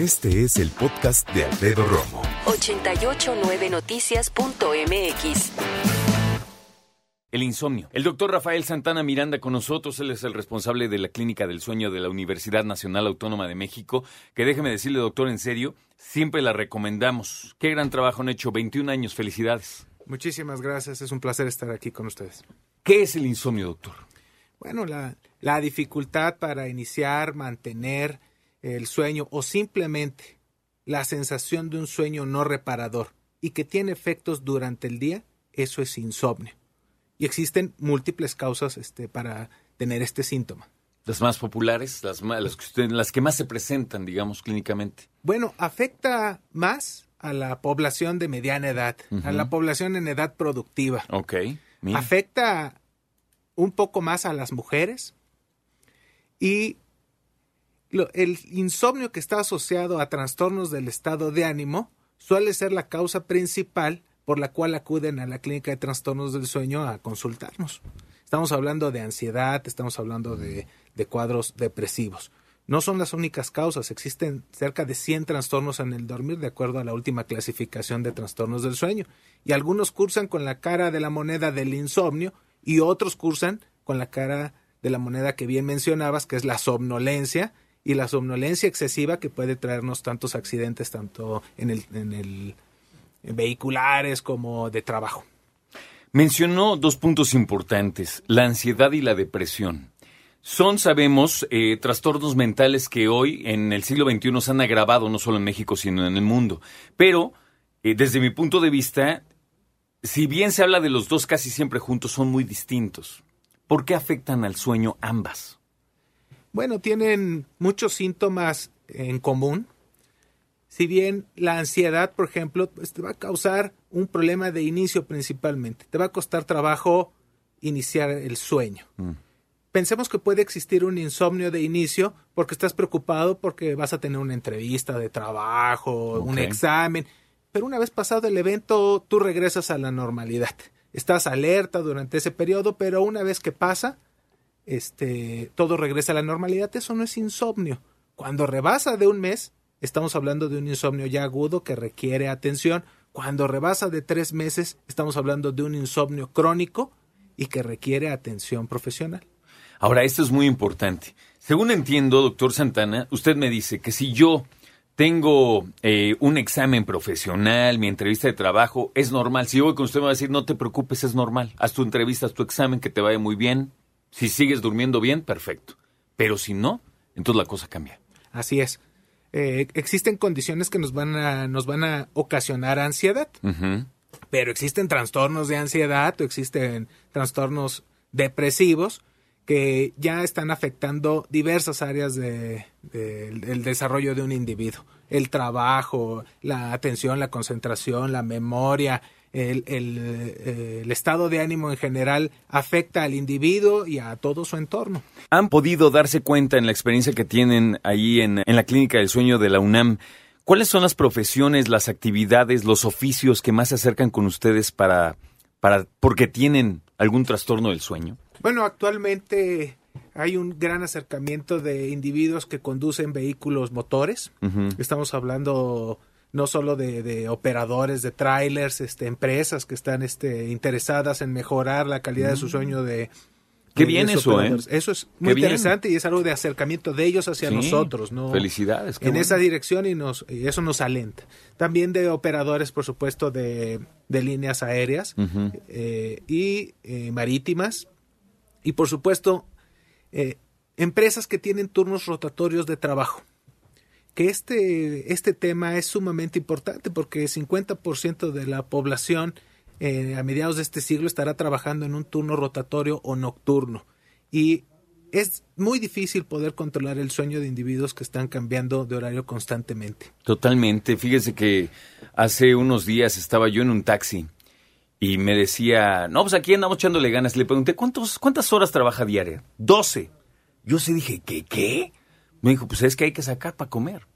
Este es el podcast de Alfredo Romo. 889noticias.mx. El insomnio. El doctor Rafael Santana Miranda con nosotros, él es el responsable de la Clínica del Sueño de la Universidad Nacional Autónoma de México, que déjeme decirle, doctor, en serio, siempre la recomendamos. Qué gran trabajo han hecho, 21 años, felicidades. Muchísimas gracias, es un placer estar aquí con ustedes. ¿Qué es el insomnio, doctor? Bueno, la, la dificultad para iniciar, mantener el sueño o simplemente la sensación de un sueño no reparador y que tiene efectos durante el día, eso es insomnio. Y existen múltiples causas este, para tener este síntoma. Las más populares, las, las, que usted, las que más se presentan, digamos, clínicamente. Bueno, afecta más a la población de mediana edad, a la población en edad productiva. Ok. Afecta un poco más a las mujeres y el insomnio que está asociado a trastornos del estado de ánimo suele ser la causa principal por la cual acuden a la clínica de trastornos del sueño a consultarnos. Estamos hablando de ansiedad, estamos hablando de, cuadros depresivos. No son las únicas causas, existen cerca de 100 trastornos en el dormir de acuerdo a la última clasificación de trastornos del sueño. Y algunos cursan con la cara de la moneda del insomnio y otros cursan con la cara de la moneda que bien mencionabas, que es la somnolencia, y la somnolencia excesiva que puede traernos tantos accidentes, tanto en el, en el vehiculares como de trabajo. Mencionó dos puntos importantes, la ansiedad y la depresión. Son, sabemos, eh, trastornos mentales que hoy, en el siglo XXI, se han agravado no solo en México, sino en el mundo. Pero, eh, desde mi punto de vista, si bien se habla de los dos casi siempre juntos, son muy distintos. ¿Por qué afectan al sueño ambas? Bueno, tienen muchos síntomas en común. Si bien la ansiedad, por ejemplo, pues te va a causar un problema de inicio principalmente. Te va a costar trabajo iniciar el sueño. Mm. Pensemos que puede existir un insomnio de inicio porque estás preocupado porque vas a tener una entrevista de trabajo, un examen, pero una vez pasado el evento tú regresas a la normalidad. Estás alerta durante ese periodo, pero una vez que pasa, este, todo regresa a la normalidad, eso no es insomnio. Cuando rebasa de un mes, estamos hablando de un insomnio ya agudo que requiere atención. Cuando rebasa de tres meses, estamos hablando de un insomnio crónico y que requiere atención profesional. Ahora, esto es muy importante. Según entiendo, doctor Santana, usted me dice que si yo tengo eh, un examen profesional, mi entrevista de trabajo, es normal. Si yo voy con usted me va a decir, no te preocupes, es normal. Haz tu entrevista, haz tu examen, que te vaya muy bien. Si sigues durmiendo bien, perfecto. Pero si no, entonces la cosa cambia. Así es. Eh, existen condiciones que nos van a, nos van a ocasionar ansiedad. Pero existen trastornos de ansiedad o existen trastornos depresivos que ya están afectando diversas áreas de, del desarrollo de un individuo. El trabajo, la atención, la concentración, la memoria, el, eh, el, estado de ánimo en general afecta al individuo y a todo su entorno. ¿Han podido darse cuenta en la experiencia que tienen ahí en, en la Clínica del Sueño de la UNAM? ¿Cuáles son las profesiones, las actividades, los oficios que más se acercan con ustedes para, para porque tienen algún trastorno del sueño? Bueno, actualmente hay un gran acercamiento de individuos que conducen vehículos motores. Estamos hablando no solo de, operadores de trailers, este, empresas que están este, interesadas en mejorar la calidad de su mm. sueño de... Qué bien eso, ¿eh? Eso es muy interesante y es algo de acercamiento de ellos hacia nosotros, ¿no? Felicidades. en esa dirección y, nos, y eso nos alenta. También de operadores, por supuesto, de, de líneas aéreas eh, y eh, marítimas. Y, por supuesto, eh, empresas que tienen turnos rotatorios de trabajo que este, este tema es sumamente importante porque el 50% de la población eh, a mediados de este siglo estará trabajando en un turno rotatorio o nocturno. Y es muy difícil poder controlar el sueño de individuos que están cambiando de horario constantemente. Totalmente. Fíjese que hace unos días estaba yo en un taxi y me decía, no, pues aquí andamos echándole ganas. Le pregunté, ¿cuántos, ¿cuántas horas trabaja diaria? Doce. Yo se dije, ¿qué? ¿Qué? Me dijo, pues es que hay que sacar para comer.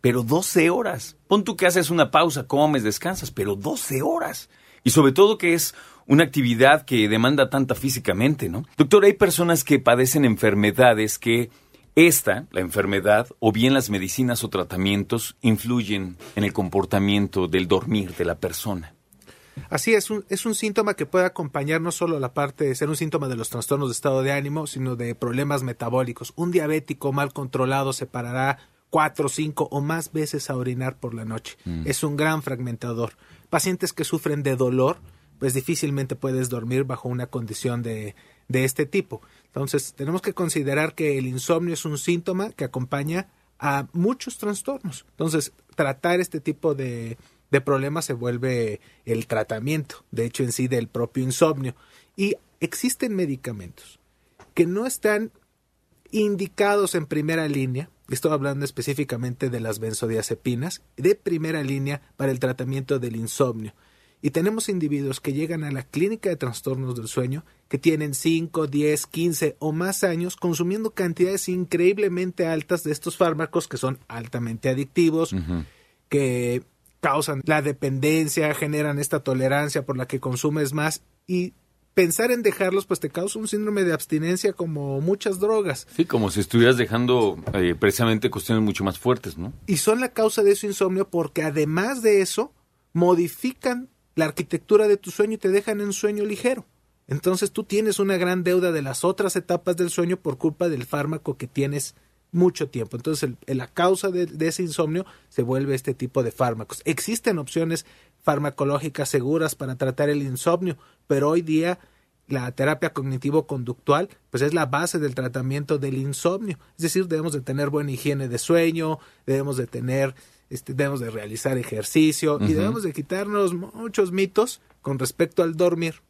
Pero 12 horas. Pon tú que haces una pausa, comes, descansas, pero 12 horas. Y sobre todo que es una actividad que demanda tanta físicamente, ¿no? Doctor, hay personas que padecen enfermedades que esta, la enfermedad, o bien las medicinas o tratamientos influyen en el comportamiento del dormir de la persona. Así es, un, es un síntoma que puede acompañar no solo la parte de ser un síntoma de los trastornos de estado de ánimo, sino de problemas metabólicos. Un diabético mal controlado se parará cuatro, cinco o más veces a orinar por la noche. Mm. Es un gran fragmentador. Pacientes que sufren de dolor, pues difícilmente puedes dormir bajo una condición de, de este tipo. Entonces, tenemos que considerar que el insomnio es un síntoma que acompaña a muchos trastornos. Entonces, tratar este tipo de, de problemas se vuelve el tratamiento, de hecho, en sí del propio insomnio. Y existen medicamentos que no están indicados en primera línea, estoy hablando específicamente de las benzodiazepinas, de primera línea para el tratamiento del insomnio. Y tenemos individuos que llegan a la clínica de trastornos del sueño que tienen 5, 10, 15 o más años consumiendo cantidades increíblemente altas de estos fármacos que son altamente adictivos, que causan la dependencia, generan esta tolerancia por la que consumes más y pensar en dejarlos pues te causa un síndrome de abstinencia como muchas drogas. Sí, como si estuvieras dejando eh, precisamente cuestiones mucho más fuertes, ¿no? Y son la causa de su insomnio porque además de eso modifican la arquitectura de tu sueño y te dejan en sueño ligero. Entonces tú tienes una gran deuda de las otras etapas del sueño por culpa del fármaco que tienes mucho tiempo. Entonces el- la causa de, de ese insomnio se vuelve este tipo de fármacos. Existen opciones farmacológicas seguras para tratar el insomnio, pero hoy día la terapia cognitivo-conductual pues es la base del tratamiento del insomnio. Es decir, debemos de tener buena higiene de sueño, debemos de tener, este, debemos de realizar ejercicio y debemos de quitarnos muchos mitos con respecto al dormir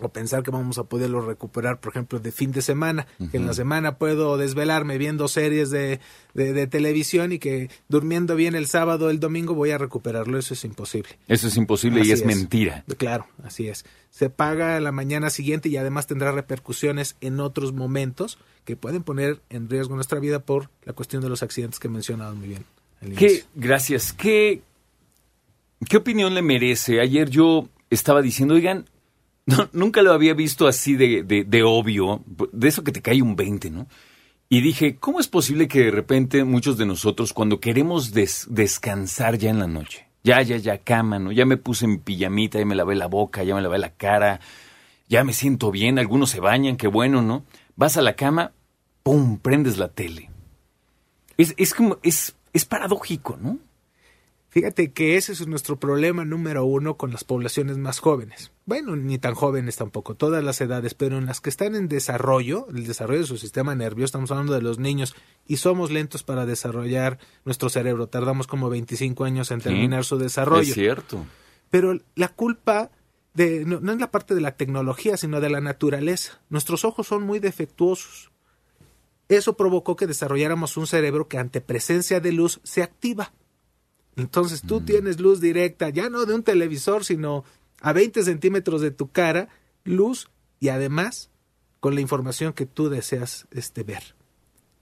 o pensar que vamos a poderlo recuperar, por ejemplo, de fin de semana, que en la semana puedo desvelarme viendo series de, de, de televisión y que durmiendo bien el sábado o el domingo voy a recuperarlo, eso es imposible. Eso es imposible y es, mentira. Claro, así es. Se paga la mañana siguiente y además tendrá repercusiones en otros momentos que pueden poner en riesgo nuestra vida por la cuestión de los accidentes que mencionaban muy bien. ¿Qué, gracias. ¿Qué, ¿Qué opinión le merece? Ayer yo estaba diciendo, oigan, nunca lo había visto así de, de, de obvio, de eso que te cae un 20, ¿no? Y dije, ¿cómo es posible que de repente muchos de nosotros, cuando queremos des- descansar ya en la noche, ya, ya, ya, cama, ¿no? Ya me puse mi pijamita, ya me lavé la boca, ya me lavé la cara, ya me siento bien, algunos se bañan, qué bueno, ¿no? Vas a la cama, ¡pum!, prendes la tele. Es, es como, es, es paradójico, ¿no? Fíjate que ese es nuestro problema número uno con las poblaciones más jóvenes. Bueno, ni tan jóvenes tampoco, todas las edades, pero en las que están en desarrollo, el desarrollo de su sistema nervioso, estamos hablando de los niños, y somos lentos para desarrollar nuestro cerebro. Tardamos como 25 años en terminar su desarrollo. Es cierto. Pero la culpa de, no, no es la parte de la tecnología, sino de la naturaleza. Nuestros ojos son muy defectuosos. Eso provocó que desarrolláramos un cerebro que ante presencia de luz se activa. Entonces tú tienes luz directa, ya no de un televisor, sino a 20 centímetros de tu cara, luz y además con la información que tú deseas este, ver.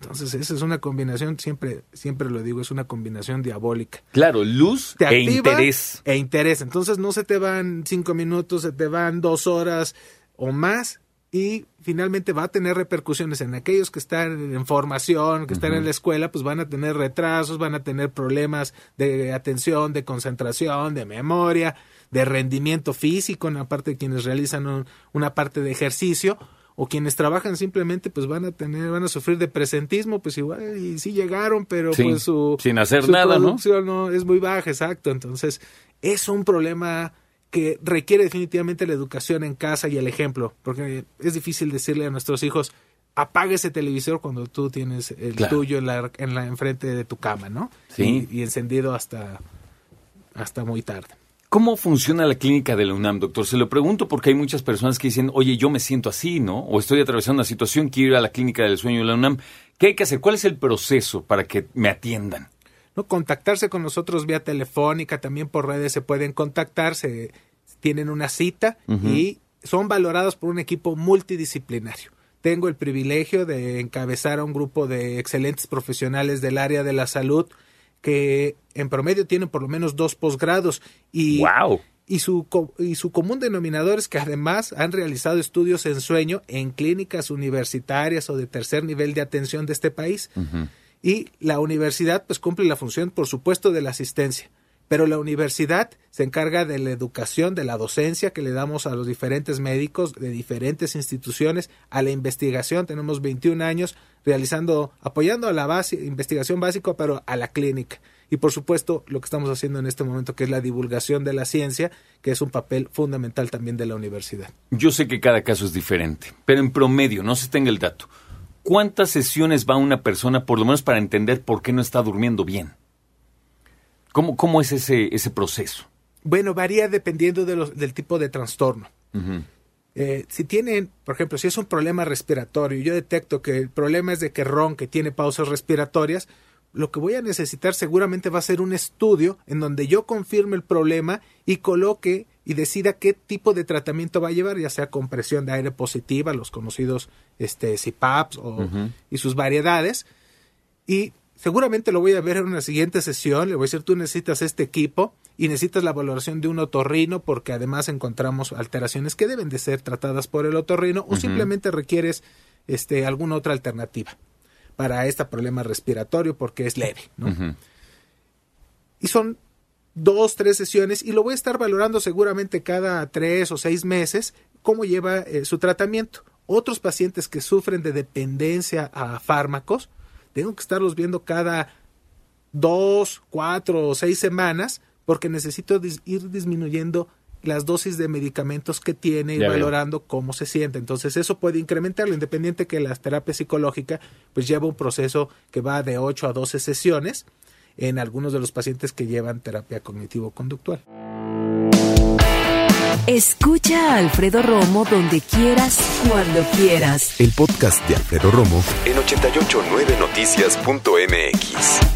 Entonces esa es una combinación, siempre, siempre lo digo, es una combinación diabólica Claro, luz te e interés. E interés. Entonces no se te van cinco minutos, se te van dos horas o más y finalmente va a tener repercusiones en aquellos que están en formación, que están en la escuela, pues van a tener retrasos, van a tener problemas de atención, de concentración, de memoria, de rendimiento físico, en la parte de quienes realizan un- una parte de ejercicio o quienes trabajan simplemente pues van a tener van a sufrir de presentismo pues igual y sí llegaron pero Sí, pues su sin hacer su nada, ¿no? no es muy baja, exacto. Entonces, es un problema que requiere definitivamente la educación en casa y el ejemplo, porque es difícil decirle a nuestros hijos apague ese televisor cuando tú tienes el Claro. tuyo en la, en la enfrente de tu cama, ¿no? Sí. Y, y encendido hasta hasta muy tarde. ¿Cómo funciona la clínica de la UNAM, doctor? Se lo pregunto porque hay muchas personas que dicen, oye, yo me siento así, ¿no? O estoy atravesando una situación, quiero ir a la clínica del sueño de la UNAM. ¿Qué hay que hacer? ¿Cuál es el proceso para que me atiendan? ¿No? Contactarse con nosotros vía telefónica, también por redes se pueden contactar, se tienen una cita y son valorados por un equipo multidisciplinario. Tengo el privilegio de encabezar a un grupo de excelentes profesionales del área de la salud que en promedio tienen por lo menos dos posgrados y, ¡Wow! y su, y su común denominador es que además han realizado estudios en sueño en clínicas universitarias o de tercer nivel de atención de este país. Y la universidad pues cumple la función, por supuesto, de la asistencia. Pero la universidad se encarga de la educación, de la docencia que le damos a los diferentes médicos de diferentes instituciones, a la investigación. Tenemos 21 años realizando, apoyando a la investigación básica, pero a la clínica y por supuesto lo que estamos haciendo en este momento que es la divulgación de la ciencia, que es un papel fundamental también de la universidad. Yo sé que cada caso es diferente, pero en promedio, no se tenga el dato, ¿cuántas sesiones va una persona por lo menos para entender por qué no está durmiendo bien? ¿Cómo, cómo es ese, ese proceso? Bueno, varía dependiendo de los, del tipo de trastorno. Eh, si tienen, por ejemplo, si es un problema respiratorio, yo detecto que el problema es de que ron, que tiene pausas respiratorias, lo que voy a necesitar seguramente va a ser un estudio en donde yo confirme el problema y coloque y decida qué tipo de tratamiento va a llevar, ya sea compresión de aire positiva, los conocidos este, CPAPs o, y sus variedades. Y seguramente lo voy a ver en una siguiente sesión. Le voy a decir, tú necesitas este equipo y necesitas la valoración de un otorrino porque además encontramos alteraciones que deben de ser tratadas por el otorrino o simplemente requieres este, alguna otra alternativa para este problema respiratorio porque es leve. Y son dos, tres sesiones y lo voy a estar valorando seguramente cada tres o seis meses cómo lleva eh, su tratamiento. Otros pacientes que sufren de dependencia a fármacos, tengo que estarlos viendo cada dos, cuatro o seis semanas porque necesito ir disminuyendo las dosis de medicamentos que tiene y valorando cómo se siente. Entonces eso puede incrementarlo, independiente que la terapia psicológica pues lleva un proceso que va de 8 a 12 sesiones en algunos de los pacientes que llevan terapia cognitivo-conductual. Escucha a Alfredo Romo donde quieras, cuando quieras. El podcast de Alfredo Romo en 889noticias.mx.